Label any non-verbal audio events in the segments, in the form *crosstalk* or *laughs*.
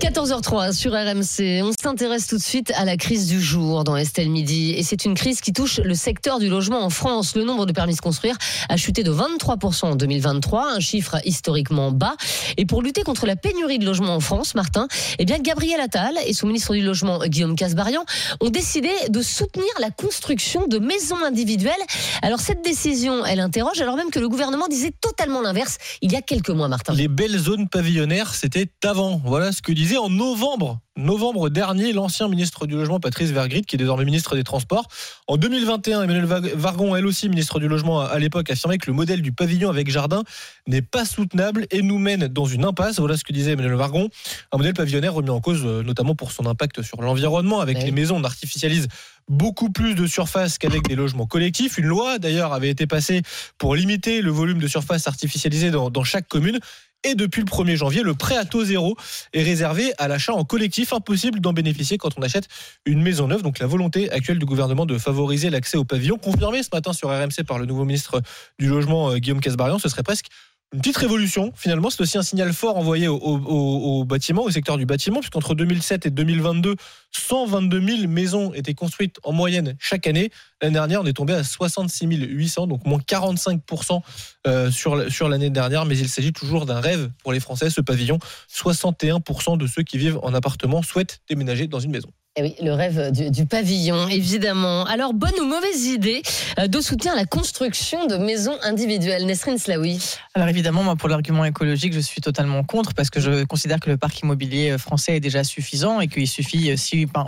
14h03 sur RMC. On s'intéresse tout de suite à la crise du jour dans Estelle Midi. Et c'est une crise qui touche le secteur du logement en France. Le nombre de permis de construire a chuté de 23% en 2023, un chiffre historiquement bas. Et pour lutter contre la pénurie de logements en France, Martin, eh bien, Gabriel Attal et son ministre du Logement, Guillaume Casbarian, ont décidé de soutenir la construction de maisons individuelles. Alors, cette décision, elle interroge, alors même que le gouvernement disait totalement l'inverse il y a quelques mois, Martin. Les belles zones pavillonnaires, c'était avant. Voilà ce que disait en novembre novembre dernier l'ancien ministre du Logement, Patrice Vergrit, qui est désormais ministre des Transports. En 2021, Emmanuel Vargon, elle aussi ministre du Logement à l'époque, affirmait que le modèle du pavillon avec jardin n'est pas soutenable et nous mène dans une impasse. Voilà ce que disait Emmanuel Vargon. Un modèle pavillonnaire remis en cause euh, notamment pour son impact sur l'environnement. Avec les maisons, on artificialise beaucoup plus de surface qu'avec des logements collectifs. Une loi, d'ailleurs, avait été passée pour limiter le volume de surface artificialisée dans, dans chaque commune. Et depuis le 1er janvier, le prêt à taux zéro est réservé à l'achat en collectif. Impossible d'en bénéficier quand on achète une maison neuve. Donc la volonté actuelle du gouvernement de favoriser l'accès au pavillon, confirmée ce matin sur RMC par le nouveau ministre du Logement, euh, Guillaume Casbarian, ce serait presque une petite révolution, finalement, c'est aussi un signal fort envoyé au, au secteur du bâtiment, puisqu'entre 2007 et 2022, 122 000 maisons étaient construites en moyenne chaque année. L'année dernière, on est tombé à 66 800, donc moins 45% euh, sur, sur l'année dernière. Mais il s'agit toujours d'un rêve pour les Français, ce pavillon. 61% de ceux qui vivent en appartement souhaitent déménager dans une maison. Eh oui, le rêve du, pavillon, évidemment. Alors, bonne ou mauvaise idée euh, de soutien à la construction de maisons individuelles Nesrine Slaoui Alors évidemment, moi, pour l'argument écologique, je suis totalement contre parce que je considère que le parc immobilier euh, français est déjà suffisant et qu'il suffit, euh, si pas,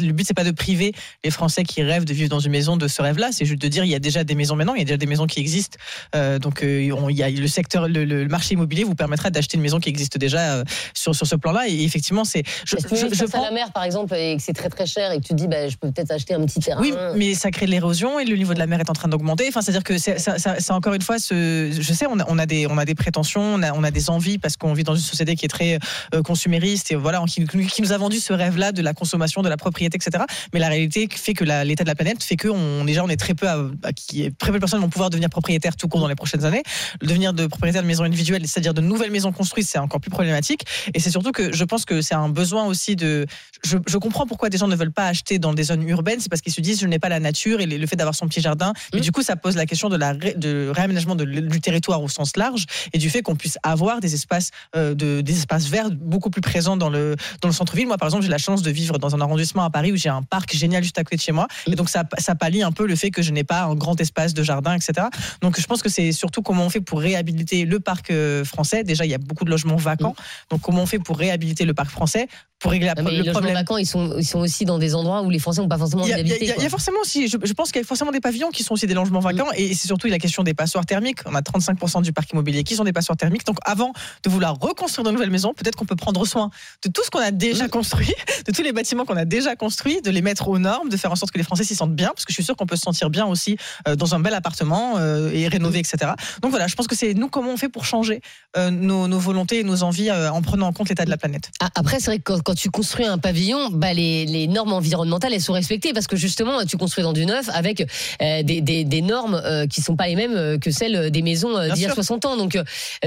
le but, c'est pas de priver les Français qui rêvent de vivre dans une maison de ce rêve-là, c'est juste de dire il y a déjà des maisons maintenant, il y a déjà des maisons qui existent. donc, il y a le secteur, le, marché immobilier vous permettra d'acheter une maison qui existe déjà sur, sur ce plan-là. Et effectivement, c'est. Je, je, je, prends... la mer, par exemple, et c'est très très cher et que tu dis bah, je peux peut-être acheter un petit terrain. Oui, mais ça crée de l'érosion et le niveau de la mer est en train d'augmenter. Enfin, c'est-à-dire que c'est encore une fois, ce, je sais, on a, des, on a des prétentions, on a, des envies parce qu'on vit dans une société qui est très euh, consumériste et voilà, qui, qui, nous a vendu ce rêve-là de la consommation, de la propriété, etc. Mais la réalité fait que l'état de la planète fait que on, déjà on est très peu, à, qui, très peu de personnes vont pouvoir devenir propriétaires tout court dans les prochaines années. Le devenir de propriétaire de maisons individuelles, c'est-à-dire de nouvelles maisons construites, c'est encore plus problématique. Et c'est surtout que je pense que c'est un besoin aussi de. Je, je comprends pourquoi des gens ne veulent pas acheter dans des zones urbaines, c'est parce qu'ils se disent je n'ai pas la nature et le fait d'avoir son petit jardin. Mais mmh. du coup, ça pose la question de la de réaménagement du territoire au sens large et du fait qu'on puisse avoir des espaces euh, de, des espaces verts beaucoup plus présents dans le dans le centre-ville. Moi, par exemple, j'ai la chance de vivre dans un arrondissement à Paris où j'ai un parc génial juste à côté de chez moi. Et donc ça ça pallie un peu le fait que je n'ai pas un grand espace de jardin, etc. Donc je pense que c'est surtout comment on fait pour réhabiliter le parc euh, français. Déjà, il y a beaucoup de logements vacants. Mmh. Donc comment on fait pour réhabiliter le parc français pour régler la, les logements vacants, ils sont, ils sont aussi dans des endroits où les Français n'ont pas forcément envie d'habiter. Il y, a forcément aussi, je, pense qu'il y a forcément des pavillons qui sont aussi des logements vacants, et c'est surtout la question des passoires thermiques. On a 35% du parc immobilier qui sont des passoires thermiques. Donc avant de vouloir reconstruire de nouvelles maisons, peut-être qu'on peut prendre soin de tout ce qu'on a déjà construit, *laughs* de tous les bâtiments qu'on a déjà construits, de les mettre aux normes, de faire en sorte que les Français s'y sentent bien, parce que je suis sûr qu'on peut se sentir bien aussi euh, dans un bel appartement euh, et rénover, etc. Donc voilà, je pense que c'est nous comment on fait pour changer euh, nos, volontés et nos envies en prenant en compte l'état de la planète. Ah, après, c'est vrai que quand, tu construis un pavillon, bah les, normes environnementales, elles sont respectées parce que justement, tu construis dans du neuf avec euh, des, normes qui euh, qui sont pas les mêmes euh, que celles des maisons d'il y a 60 ans. Donc,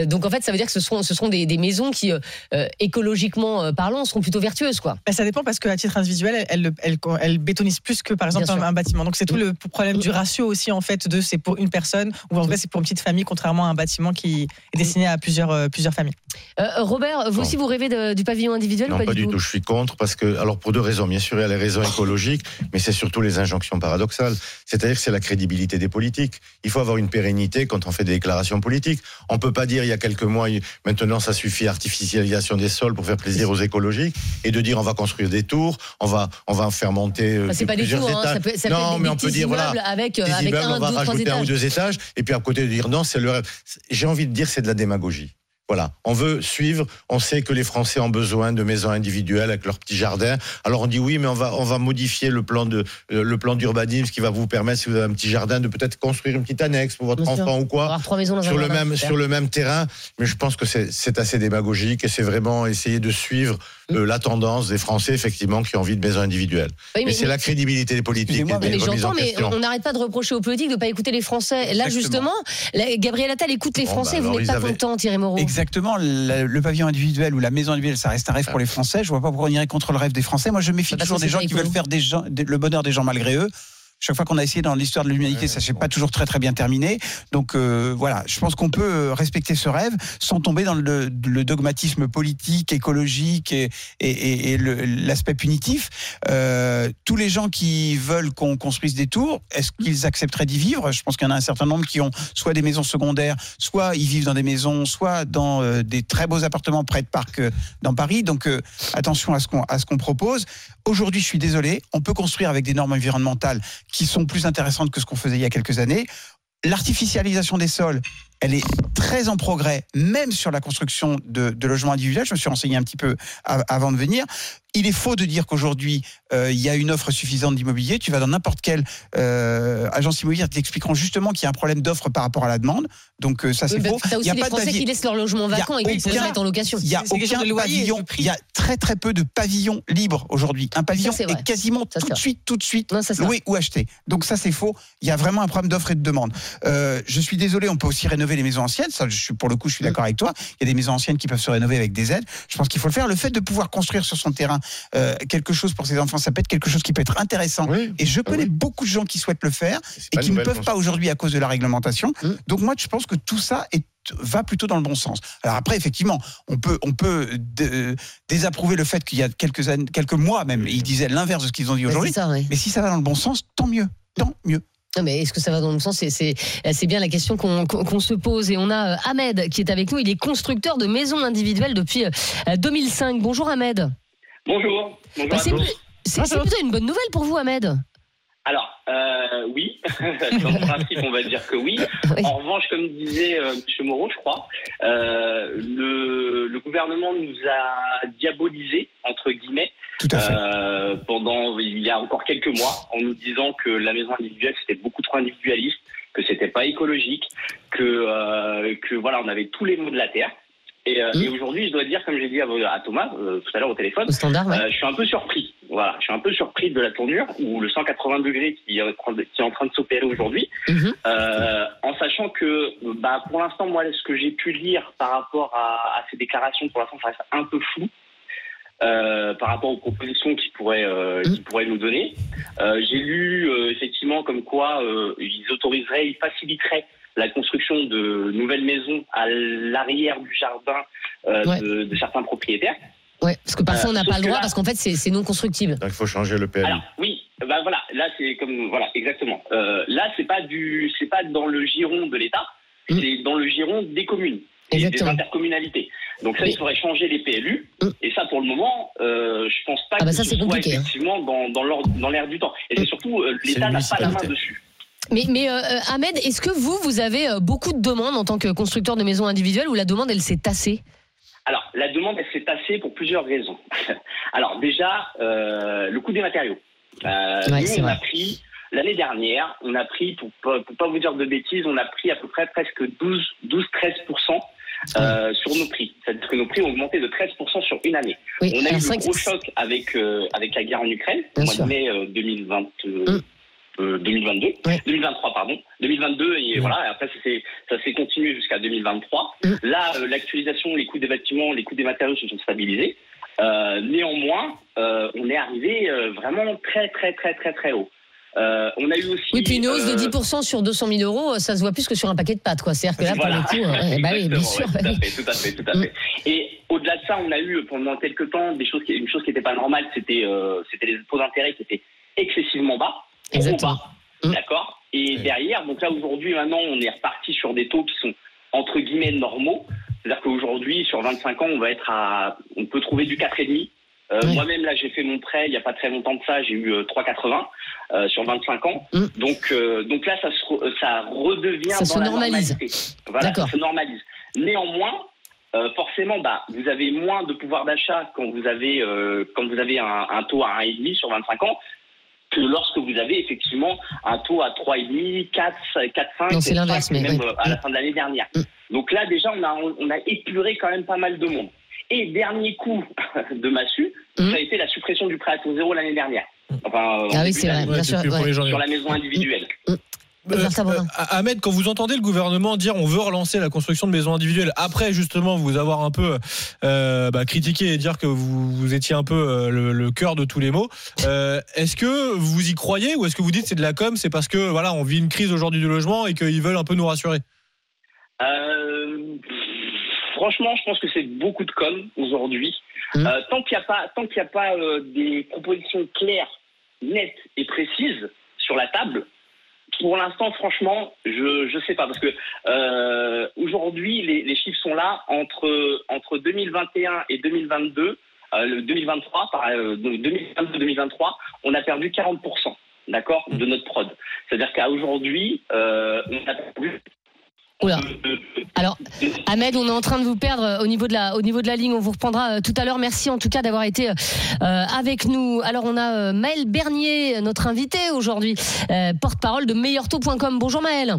donc en fait, ça veut dire que ce sont, ce sont des, maisons qui, écologiquement parlant, seront plutôt vertueuses. Quoi. Bah, ça dépend parce qu'à titre individuel, elle, elle, elle, bétonise plus que par exemple un, bâtiment. Donc c'est tout le problème du ratio aussi en fait de c'est pour une personne ou en vrai c'est pour une petite famille contrairement à un bâtiment qui est destiné à plusieurs, plusieurs familles. Euh, Robert, vous Bon. aussi vous rêvez de- du pavillon individuel ou pas du tout. Je suis contre parce que, alors pour deux raisons. Bien sûr, il y a les raisons écologiques, mais c'est surtout les injonctions paradoxales. C'est-à-dire que c'est la crédibilité des politiques. Il faut avoir une pérennité quand on fait des déclarations politiques. On peut pas dire il y a quelques mois, maintenant ça suffit artificialisation des sols pour faire plaisir aux écologiques et de dire on va construire des tours, on va on va faire monter euh, Enfin, c'est pas des tours, hein, ça peut, ça non, mais des on peut dire voilà. avec, euh, avec immeubles, un, on va deux, rajouter un ou deux étages, et puis à côté de dire non, c'est le. J'ai envie de dire c'est de la démagogie. Voilà, on veut suivre. On sait que les Français ont besoin de maisons individuelles avec leur petit jardin. Alors on dit oui, mais on va on va modifier le plan de euh, le plan d'urbanisme qui va vous permettre, si vous avez un petit jardin, de peut-être construire une petite annexe pour votre Bien sûr. enfant ou quoi trois maisons dans sur un le jardin, même super. sur le même terrain. Mais je pense que c'est c'est assez démagogique et c'est vraiment essayer de suivre. Euh, la tendance des Français effectivement qui ont envie de maisons individuelles. Oui, Mais c'est la crédibilité des politiques et Excusez-moi, des mais j'entends, mais on n'arrête pas de reprocher aux politiques de ne pas écouter les Français. Là, Exactement. justement, la- Gabriel Attal écoute les Bon, Français. bah, vous n'êtes pas avaient- content, Thierry Moreau. Exactement, le, le pavillon individuel ou la maison individuelle, ça reste un rêve pour les Français. Je vois pas pourquoi on irait contre le rêve des Français. Moi, je méfie Bah, toujours des gens qui veulent faire des gens, des- le bonheur des gens malgré eux. Chaque fois qu'on a essayé dans l'histoire de l'humanité, ça s'est pas toujours très très bien terminé. Donc euh, voilà, je pense qu'on peut euh, respecter ce rêve sans tomber dans le, le dogmatisme politique, écologique et, et- et- et le- l'aspect punitif. Euh, tous les gens qui veulent qu'on construise des tours, est-ce qu'ils accepteraient d'y vivre? Je pense qu'il y en a un certain nombre qui ont soit des maisons secondaires, soit ils vivent dans des maisons, soit dans euh, des très beaux appartements près de parcs dans Paris. Donc attention à ce qu'on à ce qu'on propose. Aujourd'hui, je suis désolé, on peut construire avec des normes environnementales qui sont plus intéressantes que ce qu'on faisait il y a quelques années. L'artificialisation des sols, elle est très en progrès, même sur la construction de, logements individuels. Je me suis renseigné un petit peu av- avant de venir. Il est faux de dire qu'aujourd'hui, euh, il y a une offre suffisante d'immobilier. Tu vas dans n'importe quelle euh, agence immobilière, ils t'expliqueront justement qu'il y a un problème d'offre par rapport à la demande. Donc euh, ça, c'est Oui, bah, faux. Il aussi y a les pas Français d'avis- qui laissent leur logement Il y a vacant et qui aucun- se mettent en location. il y a aucun pavillon. Il y a très très peu de pavillons libres aujourd'hui. Un pavillon c'est vrai. est quasiment Ça, tout de suite, tout de suite Non, ça, loué ou acheté. Donc ça c'est faux. Il y a vraiment un problème d'offre et de demande. Euh, je suis désolé, on peut aussi rénover les maisons anciennes. Ça, je suis pour le coup, je suis d'accord avec toi. Il y a des maisons anciennes qui peuvent se rénover avec des aides. Je pense qu'il faut le faire. Le fait de pouvoir construire sur son terrain euh, quelque chose pour ses enfants, ça peut être quelque chose qui peut être intéressant. Oui. Et je Ah connais oui. beaucoup de gens qui souhaitent le faire et qui ne peuvent pas aujourd'hui à cause de la réglementation. Mm. Donc moi, je pense que tout ça est va plutôt dans le bon sens. Alors après, effectivement, on peut, on peut dé- désapprouver le fait qu'il y a quelques années, quelques mois même, ils disaient l'inverse de ce qu'ils ont dit Ouais, aujourd'hui. Mais si ça va dans le bon sens, tant mieux, tant mieux. Non, mais est-ce que ça va dans le bon sens? C'est- C'est c'est bien la question qu'on qu'on- qu'on se pose. Et on a euh, Ahmed qui est avec nous. Il est constructeur de maisons individuelles depuis euh, 2005. Bonjour Ahmed. Bonjour. Bonjour Bah, à c'est tous. C'est- plutôt une bonne nouvelle pour vous, Ahmed. Alors, euh, oui, *laughs* dans le principe, on va dire que oui. En revanche, comme disait euh, M. Moreau, je crois, euh, le, le gouvernement nous a diabolisé, entre guillemets, Tout à fait. euh, pendant il y a encore quelques mois, en nous disant que la maison individuelle, c'était beaucoup trop individualiste, que c'était pas écologique, que, euh, que voilà, on avait tous les maux de la terre. Et, euh, Mmh. et aujourd'hui, je dois dire, comme j'ai dit à, à Thomas euh, tout à l'heure au téléphone, Au standard, ouais. euh, je suis un peu surpris. Voilà, je suis un peu surpris de la tournure ou le 180 degrés qui est en train de, qui est en train de s'opérer aujourd'hui, Mhm. euh, en sachant que, bah, pour l'instant, moi, ce que j'ai pu lire par rapport à, à ces déclarations, pour l'instant, ça reste un peu flou. Euh, par rapport aux propositions qu'ils pourraient, euh, qu'ils pourraient nous donner. Euh, j'ai lu euh, effectivement comme quoi euh, ils autoriseraient, ils faciliteraient la construction de nouvelles maisons à l'arrière du jardin euh, Ouais. de, de certains propriétaires. Ouais, parce que parfois on n'a Euh, pas le droit là- parce qu'en fait c'est c'est non constructible. Donc il faut changer le PLU. Alors oui, bah voilà, là c'est comme voilà exactement. Euh, là c'est pas du, c'est pas dans le giron de l'État, Mm. c'est dans le giron des communes et des intercommunalités. Donc ça il faudrait changer les PLU Mm. et ça pour le moment, euh, je pense pas Ah bah que ça, ce c'est soit compliqué, hein. effectivement dans dans l'ordre- dans l'air du temps. Et c'est Mm. surtout euh, l'État n'a pas la main dessus. Mais, mais euh, euh, Ahmed, est-ce que vous, vous avez beaucoup de demandes en tant que constructeur de maisons individuelles ou la demande elle s'est tassée? Alors, la demande, elle s'est tassée pour plusieurs raisons. *laughs* Alors, déjà, euh, le coût des matériaux. Euh, Ouais, nous, c'est on vrai. a pris, l'année dernière, on a pris, pour pas, pour pas vous dire de bêtises, on a pris à peu près presque 12-13% euh, sur nos prix. C'est-à-dire que nos prix ont augmenté de 13% sur une année. Oui, On a eu vrai gros choc avec, euh, avec la guerre en Ukraine, au mois de mai euh, 2020, euh, Mm. euh, 2022, Ouais. 2023 pardon, 2022 et Mm. voilà. Et après ça s'est continué jusqu'à 2023. Mm. Là, euh, l'actualisation, les coûts des bâtiments, les coûts des matériaux se sont stabilisés. Néanmoins, on est arrivé vraiment très très très très très haut. Euh, on a eu aussi. Oui, puis une hausse de euh, 10% sur 200 000 euros, ça se voit plus que sur un paquet de pâtes, quoi. C'est-à-dire que là, Voilà. pour le coup, euh, bah oui, bien sûr. Ouais, tout à fait, tout à fait, tout à Mm. fait. Et au-delà de ça, on a eu pendant quelques temps des choses qui, une chose qui n'était pas normale, c'était euh, c'était les taux d'intérêt qui étaient excessivement bas, trop Exactement. bas, Mm. d'accord. Et derrière, donc là aujourd'hui, maintenant, on est reparti sur des taux qui sont entre guillemets normaux. C'est-à-dire qu'aujourd'hui, sur 25 ans, on va être à, on peut trouver du 4,5. Euh. Moi-même, là, j'ai fait mon prêt il n'y a pas très longtemps de ça. J'ai eu euh, 3,80 euh, sur 25 ans. Mm. Donc, euh, donc là, ça, se ça redevient Ça dans se la normalise. normalité. Voilà, ça se normalise. Néanmoins, euh, forcément, bah, vous avez moins de pouvoir d'achat quand vous avez euh, quand vous avez un, un taux à 1,5 sur 25 ans que lorsque vous avez effectivement un taux à 3,5, 4, 4, 5, Non, c'est l'inverse, mais même oui. euh, à la fin de l'année dernière. Mm. Donc là, déjà, on a, on a épuré quand même pas mal de monde. Et dernier coup *laughs* de massue, ça a été la suppression du prêt à taux zéro l'année dernière. Enfin, euh, Ah oui, c'est vrai, bien sûr. ouais. 1er janvier. Sur la maison individuelle. Martin Bourdin. Euh, Ahmed, quand vous entendez le gouvernement dire on veut relancer la construction de maisons individuelles, après justement vous avoir un peu euh, bah, critiqué et dire que vous, vous étiez un peu euh, le, le cœur de tous les mots, euh, est-ce que vous y croyez ou est-ce que vous dites c'est de la com, c'est parce que voilà on vit une crise aujourd'hui du logement et qu'ils veulent un peu nous rassurer? Euh, franchement, je pense que c'est beaucoup de com aujourd'hui. Mhm. Euh, tant qu'il n'y a pas, tant qu'il a pas euh, des propositions claires, nettes et précises sur la table, pour l'instant, franchement, je je sais pas parce que euh, aujourd'hui les, les chiffres sont là entre entre 2021 et 2022, euh, le 2023 par euh, 2022-2023, on a perdu 40 d'accord de notre prod. C'est-à-dire qu'à aujourd'hui, on a perdu Oula. Alors, Ahmed, on est en train de vous perdre euh, au niveau de la, au niveau de la ligne. On vous reprendra euh, tout à l'heure. Merci en tout cas d'avoir été euh, avec nous. Alors, on a euh, Maël Bernier, notre invité aujourd'hui, euh, porte-parole de meilleurtaux.com. Bonjour Maël.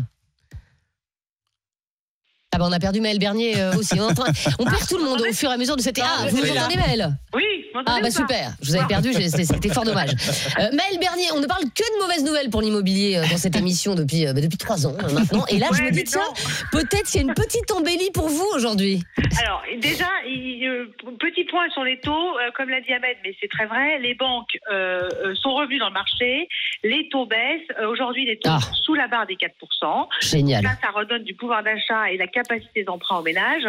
Ah ben on a perdu Maël Bernier euh, aussi. *laughs* On, perd tout le monde au fur et à mesure de cette. Ah, vous nous entendez Maël? Oui, Ah bah super, je vous avais perdu, c'était fort dommage. *laughs* Euh, Maël Bernier, on ne parle que de mauvaises nouvelles pour l'immobilier euh, dans cette *laughs* émission depuis, euh, bah, depuis trois ans euh, maintenant. Et là, je me dis, tiens, *laughs* peut-être qu'il y a une petite embellie pour vous aujourd'hui. Alors, déjà, il- petit point sur les taux, comme l'a dit Ahmed, mais c'est très vrai, les banques sont revenues dans le marché, les taux baissent, aujourd'hui les taux Ah. sont sous la barre des 4%. Génial. Là, ça redonne du pouvoir d'achat et la capacité d'emprunt aux ménages.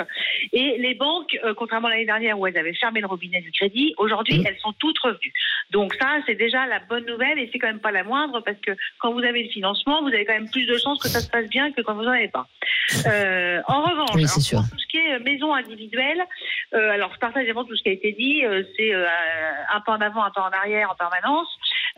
Et les banques, contrairement à l'année dernière où elles avaient fermé le robinet du crédit, aujourd'hui, Mm. elles sont toutes revenues. Donc ça, c'est déjà la bonne nouvelle et c'est quand même pas la moindre parce que quand vous avez le financement, vous avez quand même plus de chances que ça se passe bien que quand vous n'en avez pas. Euh, en revanche, Oui, c'est alors, sûr. pour tout ce qui est euh, maison individuelle, euh, alors je partage évidemment tout ce qui a été dit, euh, c'est un pas en avant, un pas en arrière en permanence.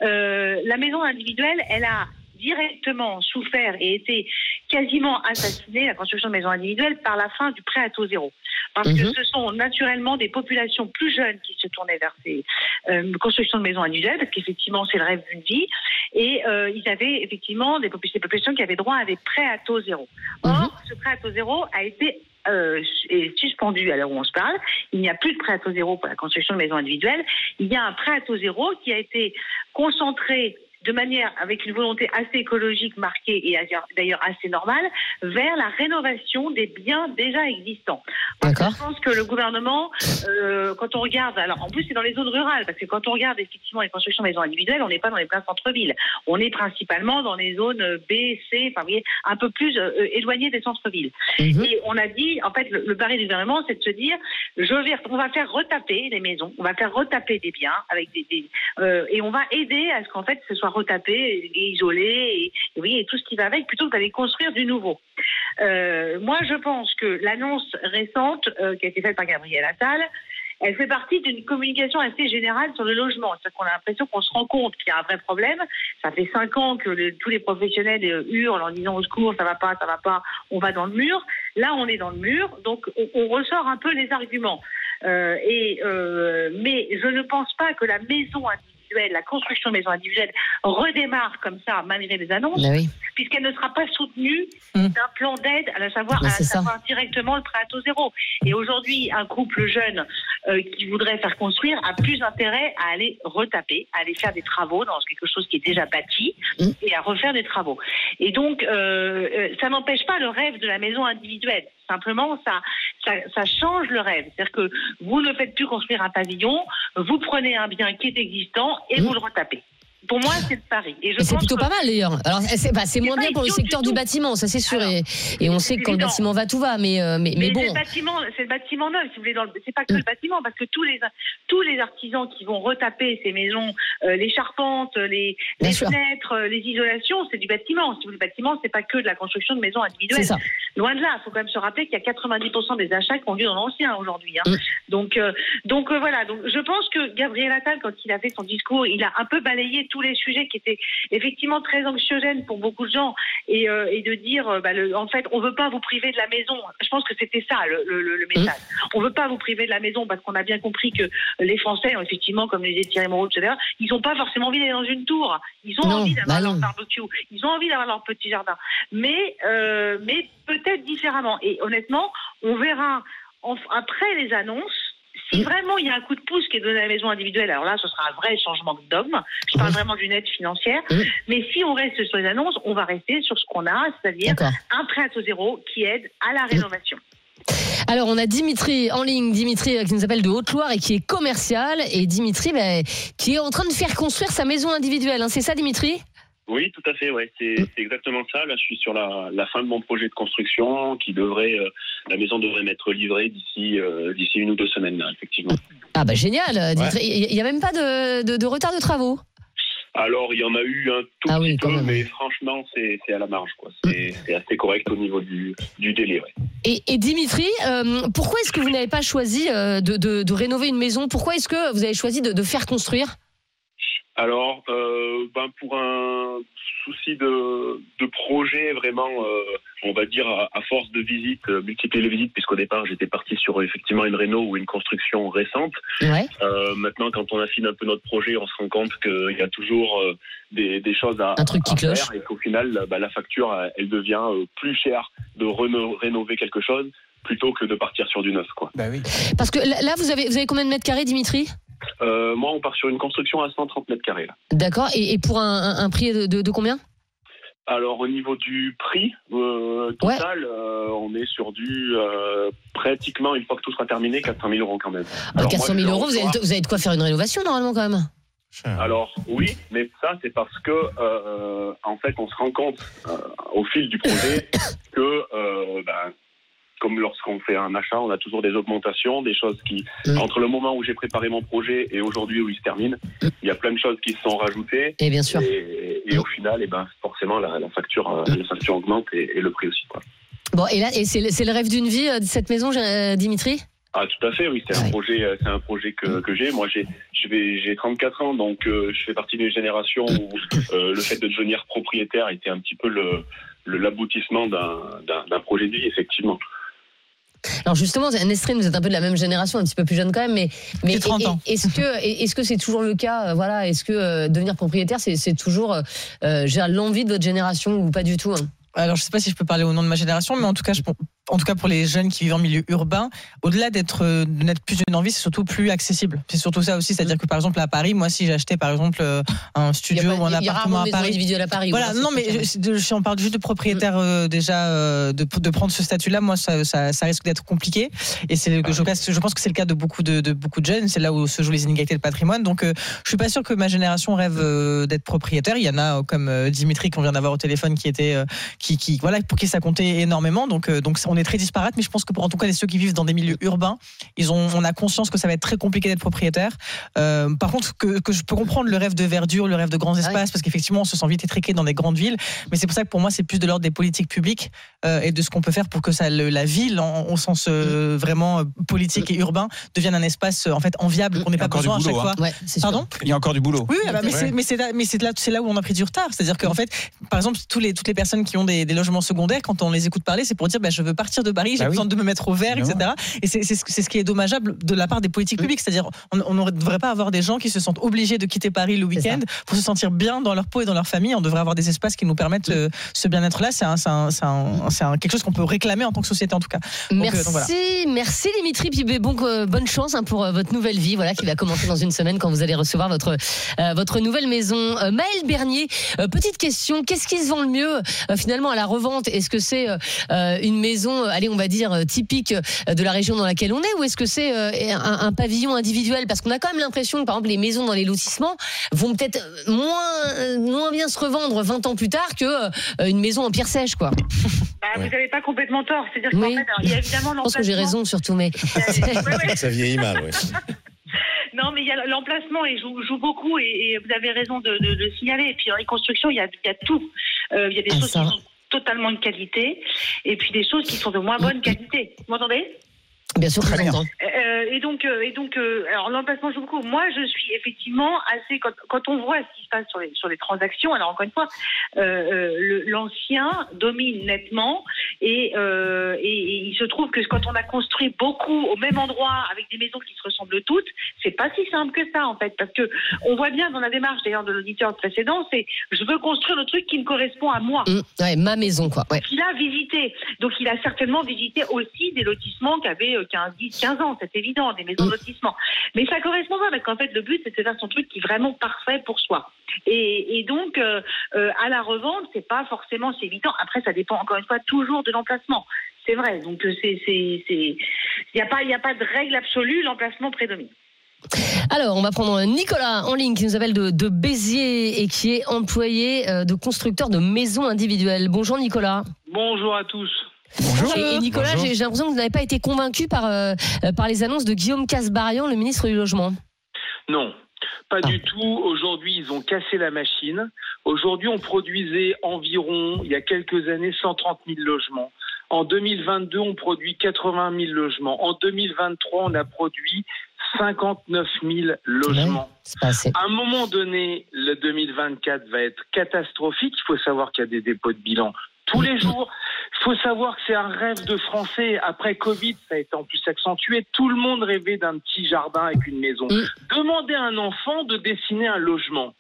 La maison individuelle, elle a directement souffert et été quasiment assassinée, la construction de maisons individuelles, par la fin du prêt à taux zéro. Parce que Mhm. ce sont naturellement des populations plus jeunes qui se tournaient vers ces euh, constructions de maisons individuelles, parce qu'effectivement, c'est le rêve d'une vie. Et euh, ils avaient effectivement des, popul- des populations qui avaient droit à des prêts à taux zéro. Or, ce prêt à taux zéro a été euh, est suspendu à l'heure où on se parle. Il n'y a plus de prêt à taux zéro pour la construction de maisons individuelles. Il y a un prêt à taux zéro qui a été concentré de manière avec une volonté assez écologique marquée et d'ailleurs assez normale vers la rénovation des biens déjà existants. Parce que D'accord. Je pense que le gouvernement, euh, quand on regarde, alors en plus c'est dans les zones rurales, parce que quand on regarde effectivement les constructions de maisons individuelles, on n'est pas dans les pleins centres-villes. On est principalement dans les zones B, C, enfin vous voyez, un peu plus euh, éloignées des centres-villes. Mhm. Et on a dit, en fait, le, le pari du gouvernement, c'est de se dire, je vais, on va faire retaper les maisons, on va faire retaper des biens avec des, des- euh, et on va aider à ce qu'en fait ce soit retapé et, isolé et, oui tout ce qui va avec, plutôt que d'aller construire du nouveau. Euh, moi, je pense que l'annonce récente euh, qui a été faite par Gabriel Attal, elle fait partie d'une communication assez générale sur le logement. C'est-à-dire qu'on a l'impression qu'on se rend compte qu'il y a un vrai problème. Ça fait cinq ans que tous les professionnels euh, hurlent en disant au secours, ça va pas, ça va pas, on va dans le mur. Là, on est dans le mur, donc on, ressort un peu les arguments. Et mais je ne pense pas que la maison individuelle, la construction de maisons individuelles redémarre comme ça malgré les annonces oui. puisqu'elle ne sera pas soutenue Mm. d'un plan d'aide, à la savoir, à savoir directement le prêt à taux zéro. Et aujourd'hui, un couple jeune euh, qui voudrait faire construire a plus intérêt à aller retaper, à aller faire des travaux dans quelque chose qui est déjà bâti Mm. et à refaire des travaux. Et donc, euh, euh, ça n'empêche pas le rêve de la maison individuelle. Simplement, ça, ça, ça change le rêve. C'est-à-dire que vous ne faites plus construire un pavillon, vous prenez un bien qui est existant et vous le retapez. Pour moi, c'est le pari. Et je c'est plutôt que- pas mal d'ailleurs. Alors c'est bah, moins bien pour le du secteur du bâtiment, ça c'est sûr. Alors, et, et on sait que quand le bâtiment va, tout va. Mais, euh, mais, mais Mais bon. c'est le bâtiment, c'est le bâtiment neuf, si vous voulez. Le, c'est pas que le bâtiment, parce que tous les tous les artisans qui vont retaper ces maisons, euh, les charpentes, les, Bien les fenêtres, euh, les isolations, c'est du bâtiment. Si vous voulez, le bâtiment, c'est pas que de la construction de maisons individuelles. ça. Loin de là, il faut quand même se rappeler qu'il y a 90% des achats qui ont lieu dans l'ancien aujourd'hui. hein. Mm. Donc, euh, donc euh, voilà. Donc, je pense que Gabriel Attal, quand il a fait son discours, il a un peu balayé tous les sujets qui étaient effectivement très anxiogènes pour beaucoup de gens et, euh, et de dire, euh, bah, le- en fait, on veut pas vous priver de la maison. Je pense que c'était ça le, le- le- le message. On veut pas vous priver de la maison parce qu'on a bien compris que les Français, effectivement, comme le disait Thierry Moreau l'heure, ils n'ont pas forcément envie d'aller dans une tour. Ils ont Non, envie d'avoir bah leur barbecue. Ils ont envie d'avoir leur petit jardin. Mais, euh, mais peut-être différemment. Et honnêtement, on verra en- après les annonces. Si vraiment il y a un coup de pouce qui est donné à la maison individuelle, alors là, ce sera un vrai changement de dogme. Je parle Oui. vraiment d'une aide financière. Mais si on reste sur les annonces, on va rester sur ce qu'on a, c'est-à-dire un prêt à taux zéro qui aide à la rénovation. Alors on a Dimitri en ligne, Dimitri euh, qui nous appelle de Haute-Loire et qui est commercial. Et Dimitri bah, qui est en train de faire construire sa maison individuelle. hein. C'est ça Dimitri? Oui, tout à fait, ouais. c'est exactement ça. Là, je suis sur la, la fin de mon projet de construction qui devrait, euh, la maison devrait m'être livrée d'ici euh, d'ici une ou deux semaines, là, effectivement. Ah bah génial euh. Il n'y a même pas de, de- de retard de travaux Alors, il y en a eu un tout Ah petit peu, même. mais franchement, c'est à la marge, quoi. C'est assez correct au niveau du, du délai, ouais. Et, et Dimitri, euh, pourquoi est-ce que vous n'avez pas choisi de, de- de rénover une maison? Pourquoi est-ce que vous avez choisi de, de faire construire? Alors, euh, ben pour un souci de, de projet, vraiment, euh, on va dire à, à force de visites, euh, multiplier les visites, puisqu'au départ j'étais parti sur effectivement une réno ou une construction récente. Ouais. Euh, maintenant, quand on affine un peu notre projet, on se rend compte qu'il y a toujours euh, des, des choses à, Un truc qui à faire et qu'au final, bah, la facture, elle- devient euh, plus chère de reno- rénover quelque chose plutôt que de partir sur du neuf. Quoi. Bah oui. Parce que là, là, vous avez, vous avez combien de mètres carrés, Dimitri? Euh, moi, on part sur une construction à 130 mètres carrés. Là. D'accord. Et, et pour un, un- un prix de, de- de combien? Alors au niveau du prix euh, total, euh, on est sur du euh, pratiquement une fois que tout sera terminé 400 000 euros quand même. Euh, Alors, 400 moi, 000 je euros, vous avez, vous avez de quoi faire une rénovation normalement quand même? Alors oui, mais ça c'est parce que euh, en fait on se rend compte euh, au fil du projet *coughs* que euh, ben, comme lorsqu'on fait un achat, on a toujours des augmentations, des choses qui Mm. entre le moment où j'ai préparé mon projet et aujourd'hui où il se termine, il y a plein de choses qui se sont rajoutées. Et bien sûr. Et, et au final, et ben forcément la, la facture, euh, la facture augmente et, et le prix aussi. Quoi. Bon, et là, et c'est le, rêve d'une vie, euh, de cette maison, euh, Dimitri? Ah tout à fait, oui, c'est un projet, c'est un projet que, que j'ai. Moi, j'ai, j'ai 34 ans, donc euh, je fais partie d'une génération où euh, le fait de devenir propriétaire était un petit peu le, l'aboutissement d'un, d'un projet de vie, effectivement. Alors justement, Nesrine, vous êtes un peu de la même génération, un petit peu plus jeune quand même, mais, mais J'ai 30 ans. est-ce que *laughs* est-ce que c'est toujours le cas euh, Voilà, est-ce que euh, devenir propriétaire, c'est, toujours euh, j'ai l'envie de votre génération ou pas du tout hein? Alors, je sais pas si je peux parler au nom de ma génération, mais en tout cas, je, en tout cas pour les jeunes qui vivent en milieu urbain, au-delà d'être de n'être plus une envie, c'est surtout plus accessible. C'est surtout ça aussi, c'est-à-dire que par exemple à Paris, moi, si j'achetais par exemple euh, un studio ou un appartement à Paris. individuelle à Paris. Voilà, non, mais je, je- on parle juste de propriétaire euh, déjà euh, de, de prendre ce statut-là. Moi, ça, ça, ça risque d'être compliqué, et c'est Ah je, pense- je pense que c'est le cas de beaucoup de, de beaucoup de jeunes. C'est là où se jouent les inégalités de patrimoine. Donc, euh, je suis pas sûr que ma génération rêve d'être propriétaire. Il y en a comme Dimitri qu'on vient d'avoir au téléphone qui était qui, qui voilà pour qui ça comptait énormément. Donc, euh, donc on est très disparate, mais je pense que pour en tout cas les ceux qui vivent dans des milieux urbains, ils ont on a conscience que ça va être très compliqué d'être propriétaire. Euh, par contre, que, que je peux comprendre le rêve de verdure, le rêve de grands espaces, parce qu'effectivement, on se sent vite étriqué dans des grandes villes. Mais c'est pour ça que pour moi, c'est plus de l'ordre des politiques publiques euh, et de ce qu'on peut faire pour que ça, le- la ville, en, au sens euh, vraiment politique et urbain, devienne un espace en fait enviable, qu'on n'ait pas encore du besoin à chaque boulot, fois. hein. Ouais. Pardon? Il y a encore du boulot. oui, ah bah, mais Ouais. c'est mais c'est là, mais c'est là, où on a pris du retard. C'est-à-dire qu'en fait, par exemple, tous les, toutes les personnes qui ont des, des logements secondaires, quand on les écoute parler, c'est pour dire, bah, je veux partir de Paris, j'ai Bah oui. besoin de me mettre au vert, etc. Et c'est ce, qui est dommageable de la part des politiques publiques. C'est-à-dire, on ne devrait pas avoir des gens qui se sentent obligés de quitter Paris le week-end pour se sentir bien dans leur peau et dans leur famille. On devrait avoir des espaces qui nous permettent euh, ce bien-être-là. C'est un, un- un- quelque chose qu'on peut réclamer en tant que société, en tout cas. Donc, euh, Merci, donc voilà. merci Dimitri. Ben, bon, euh, bonne chance hein, pour votre nouvelle vie, voilà, qui va commencer dans une semaine quand vous allez recevoir votre votre nouvelle maison. Maël Bernier, petite question, qu'est-ce qui se vend le mieux euh, finalement à la revente Est-ce que c'est euh, euh, une maison euh, allez, on va dire typique de la région dans laquelle on est, ou est-ce que c'est euh, un, un pavillon individuel? Parce qu'on a quand même l'impression que, par exemple, les maisons dans les lotissements vont peut-être moins, moins bien se revendre 20 ans plus tard que euh, une maison en pierre sèche, quoi. Bah, Vous n'avez pas complètement tort. C'est-à-dire qu'en Oui. fait, alors, il y a évidemment Je pense que j'ai raison surtout, mais Ouais, ouais. *laughs* Ça vieillit mal, oui. *laughs* Non, mais il y a l'emplacement et joue, joue beaucoup et, et vous avez raison de, de, de signaler. Et puis dans les constructions, il y a, il y a tout. Euh, il y a des Ah, choses ça. qui sont totalement de qualité et puis des choses qui sont de moins bonne qualité. Vous m'entendez? Bien sûr, Très bien. l'entends. Euh, et donc, euh, et donc, euh, alors l'emplacement joue beaucoup. Moi, je suis effectivement assez quand, quand on voit ce qui se passe sur les sur les transactions. Alors encore une fois, euh, euh, l'ancien domine nettement et, euh, et, et il se trouve que quand on a construit beaucoup au même endroit avec des maisons qui se ressemblent toutes, c'est pas si simple que ça en fait, parce que on voit bien dans la démarche d'ailleurs de l'auditeur précédent, c'est je veux construire le truc qui me correspond à moi. Hum, ouais, ma maison, quoi. Ouais. Il a visité. Donc, il a certainement visité aussi des lotissements qui avaient euh, 15, 10, 15 ans, c'est évident, des maisons de lotissement. Mais ça correspond pas, parce qu'en fait, le but, c'est de faire son truc qui est vraiment parfait pour soi. Et, et donc, euh, euh, à la revente, c'est pas forcément si évident. Après, ça dépend encore une fois toujours de l'emplacement. C'est vrai. Donc, euh, c'est, il n'y a pas, il y a pas de règle absolue. L'emplacement prédomine. Alors, on va prendre Nicolas en ligne qui nous appelle de, de Béziers et qui est employé de constructeur de maisons individuelles. Bonjour Nicolas. Bonjour à tous. Bonjour. Et, et Nicolas, j'ai l'impression que vous n'avez pas été convaincu par, euh, euh, par les annonces de Guillaume Casbarian, le ministre du Logement. Non, pas Ah. du tout. Aujourd'hui, ils ont cassé la machine. Aujourd'hui, on produisait environ, il y a quelques années, 130 000 logements. En 2022, on produit 80 000 logements. En 2023, on a produit 59 000 logements. À un moment donné, le 2024 va être catastrophique. Il faut savoir qu'il y a des dépôts de bilan tous les jours. Il faut savoir que c'est un rêve de Français. Après Covid, ça a été en plus accentué. Tout le monde rêvait d'un petit jardin avec une maison. Mm. Demandez à un enfant de dessiner un logement.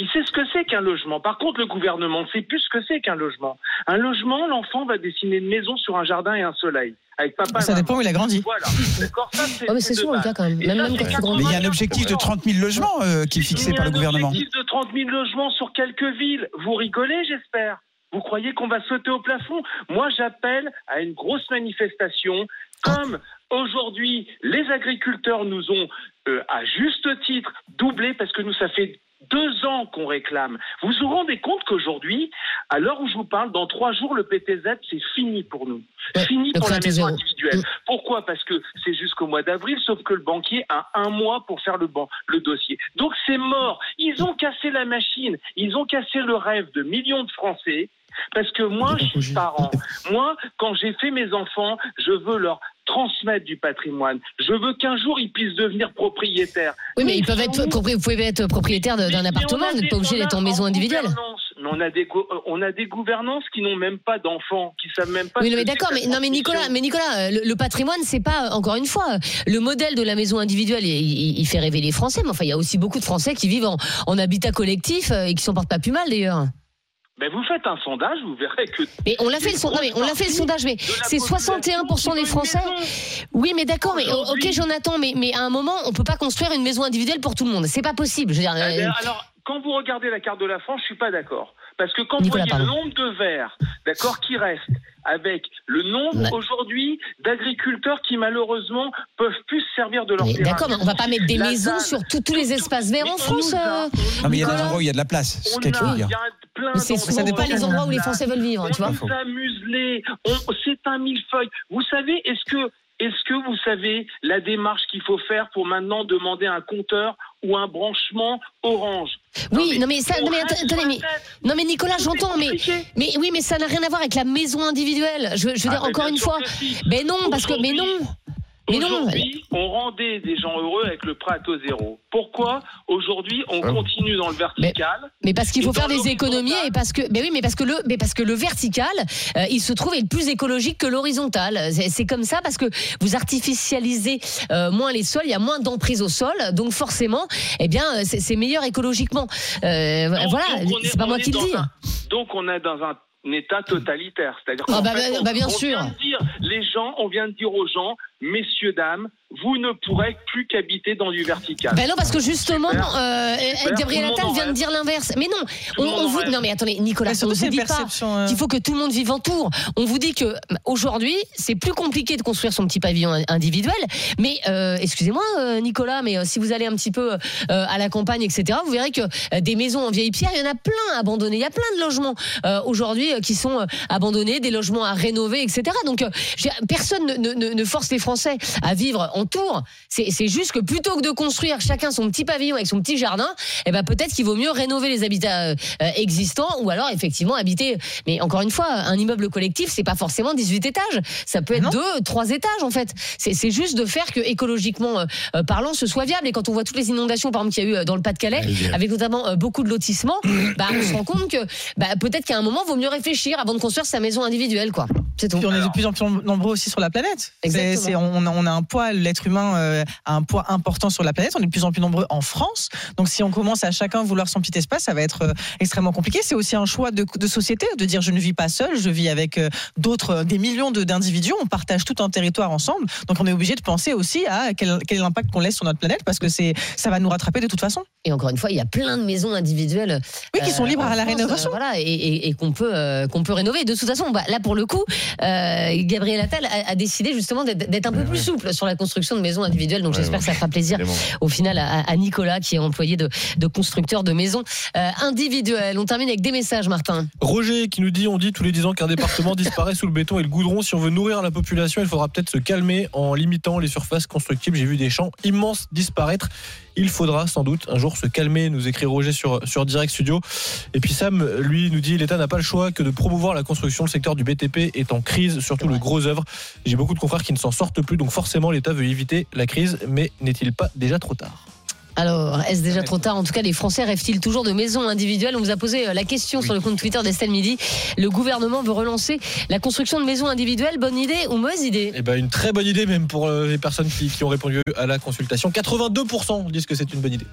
Il sait ce que c'est qu'un logement. Par contre, le gouvernement ne sait plus ce que c'est qu'un logement. Un logement, l'enfant va dessiner une maison sur un jardin et un soleil. Avec papa Ça dépend où il a grandi. Voilà. D'accord Ça, c'est Oh, mais c'est de souvent le base. cas quand même. Et Même, ça, même c'est quand tu grandis. Mais il y a un objectif de 30 000 logements euh, qui est fixé Il y a par le un gouvernement. objectif de 30 000 logements sur quelques villes. Vous rigolez, j'espère. Vous croyez qu'on va sauter au plafond? Moi, j'appelle à une grosse manifestation. Comme aujourd'hui, les agriculteurs nous ont, euh, à juste titre, doublé parce que nous, ça fait deux ans qu'on réclame. Vous vous rendez compte qu'aujourd'hui, à l'heure où je vous parle, dans trois jours, le PTZ, c'est fini pour nous. Ouais, fini pour la maison zéro. individuelle. Pourquoi? Parce que c'est jusqu'au mois d'avril, sauf que le banquier a un mois pour faire le, ban- le dossier. Donc c'est mort. Ils ont cassé la machine. Ils ont cassé le rêve de millions de Français. Parce que moi, je suis parent. Moi, quand j'ai fait mes enfants, je veux leur transmettre du patrimoine. Je veux qu'un jour ils puissent devenir propriétaires. Oui, mais ils peuvent être, vous pouvez être propriétaire d'un appartement, vous n'êtes pas obligé d'être en maison individuelle. gouvernance. Mais on a des go- euh, on a des gouvernances qui n'ont même pas d'enfants, qui savent même pas. Oui, mais d'accord, mais non, mais Nicolas, mais Nicolas, euh, le, le patrimoine, c'est pas encore une fois le modèle de la maison individuelle. Il, il- il fait rêver les Français, mais enfin, il y a aussi beaucoup de Français qui vivent en, en habitat collectif euh, et qui s'en portent pas plus mal d'ailleurs. Ben, vous faites un sondage, vous verrez que. Mais on l'a fait le sondage, mais on l'a fait le sondage, mais c'est 61% des Français. Oui, mais d'accord, mais oh, ok, Jonathan, mais, mais à un moment, on peut pas construire une maison individuelle pour tout le monde. C'est pas possible. Je veux dire, Eh ben, euh, alors, quand vous regardez la carte de la France, je suis pas d'accord. Parce que quand Nicolas, vous voyez le nombre de verres, d'accord, qui restent, avec le nombre Ouais. aujourd'hui d'agriculteurs qui malheureusement peuvent plus se servir de leur mais terrain. d'accord, mais on va pas mettre des La maisons sur tous- les espaces verts en France. a- euh. Non, mais il y a des endroits où il y a de la place. Il y a plein souvent où pas les endroits où les Français veulent vivre, on tu vois. nous a muselés. On- C'est un millefeuille. Vous savez, est-ce que, est-ce que vous savez la démarche qu'il faut faire pour maintenant demander un compteur ou un branchement orange Oui, non mais ça, on non mais attendez, tête. non mais Nicolas, j'entends, mais mais oui, mais ça n'a rien à voir avec la maison individuelle. Je, je veux Ah, dire encore une fois, si. mais non, parce que mais non, Aujourd'hui- on rendait des gens heureux avec le prêt à taux zéro. Pourquoi aujourd'hui on continue dans le vertical Mais parce qu'il faut faire des économies et parce que, mais oui, mais parce que le, mais parce que le vertical, euh, il se trouve être plus écologique que l'horizontal. C'est comme ça parce que vous artificialisez euh, moins les sols, il y a moins d'emprise au sol, donc forcément, eh bien, euh, c'est meilleur écologiquement. Euh, Donc- voilà, est- c'est pas moi est qui le dans dis. un- Donc on est dans un état totalitaire, c'est-à-dire Ah bah, bah, bah, bien on sûr. vient de dire les gens, on vient de dire aux gens, messieurs dames, vous ne pourrez plus qu'habiter dans du vertical. Ben non, parce que justement, euh, Gabriel Attal vient de dire l'inverse. Mais non, on, on vous. Non, mais attendez, Nicolas, Mais on vous dit pas euh. qu'il faut que tout le monde vive en tour. On vous dit que aujourd'hui, c'est plus compliqué de construire son petit pavillon individuel. Mais euh, excusez-moi, euh, Nicolas, mais euh, si vous allez un petit peu euh, à la campagne, etc., vous verrez que euh, des maisons en vieille pierre, il y en a plein abandonnés. Il y a plein de logements euh, aujourd'hui euh, qui sont euh, abandonnés, des logements à rénover, etc. Donc, euh, personne ne, ne- ne- ne force les Français à vivre en tour. C'est juste que plutôt que de construire chacun son petit pavillon avec son petit jardin, eh ben peut-être qu'il vaut mieux rénover les habitats euh, euh, existants ou alors effectivement habiter. Mais encore une fois, un immeuble collectif, c'est pas forcément 18 étages. Ça peut être deux, trois étages en fait. C'est juste de faire que écologiquement euh, parlant, ce soit viable. Et quand on voit toutes les inondations, par exemple, qu'il y a eu dans le Pas-de-Calais, avec notamment beaucoup de lotissements, bah, on se rend compte que bah, peut-être qu'à un moment, vaut mieux réfléchir avant de construire sa maison individuelle, quoi. C'est tout. Puis on est de plus en plus nombreux aussi sur la planète. C'est- on, a, on a un poids, l'être humain euh, a un poids important sur la planète. On est de plus en plus nombreux en France. Donc si on commence à chacun vouloir son petit espace, ça va être euh, extrêmement compliqué. C'est aussi un choix de, de société de dire je ne vis pas seul, je vis avec euh, d'autres, euh, des millions de- d'individus. On partage tout un territoire ensemble. Donc on est obligé de penser aussi à quel, quel est l'impact qu'on laisse sur notre planète parce que c'est, ça va nous rattraper de toute façon. Et encore une fois, il y a plein de maisons individuelles. Oui, qui sont libres à la France, rénovation. euh, voilà, et, et- et qu'on peut, euh, qu'on peut rénover. De toute façon, bah, là, pour le coup, euh, Gabriel Attal a, a décidé justement d'être un peu plus souple sur la construction de maisons individuelles. Donc, Ouais, j'espère ouais. que ça fera plaisir Évidemment. au final à, à Nicolas, qui est employé de, de constructeur de maisons euh, individuelles. On termine avec des messages, Martin. Roger qui nous dit on dit tous les 10 ans qu'un département *laughs* disparaît sous le béton et le goudron. Si on veut nourrir la population, il faudra peut-être se calmer en limitant les surfaces constructibles. J'ai vu des champs immenses disparaître. Il faudra sans doute un jour se calmer, nous écrit Roger sur, sur Direct Studio. Et puis Sam, lui, nous dit l'État n'a pas le choix que de promouvoir la construction. Le secteur du BTP est en crise, surtout le gros œuvre. J'ai beaucoup de confrères qui ne s'en sortent plus, donc forcément l'État veut éviter la crise, mais n'est-il pas déjà trop tard? Alors, est-ce déjà trop tard? En tout cas, les Français rêvent-ils toujours de maisons individuelles? On vous a posé euh, la question sur le compte Twitter d'Estelle Midi. Le gouvernement veut relancer la construction de maisons individuelles. Bonne idée ou mauvaise idée? Eh ben, une très bonne idée même pour euh, les personnes qui, qui ont répondu à la consultation. 82% disent que c'est une bonne idée.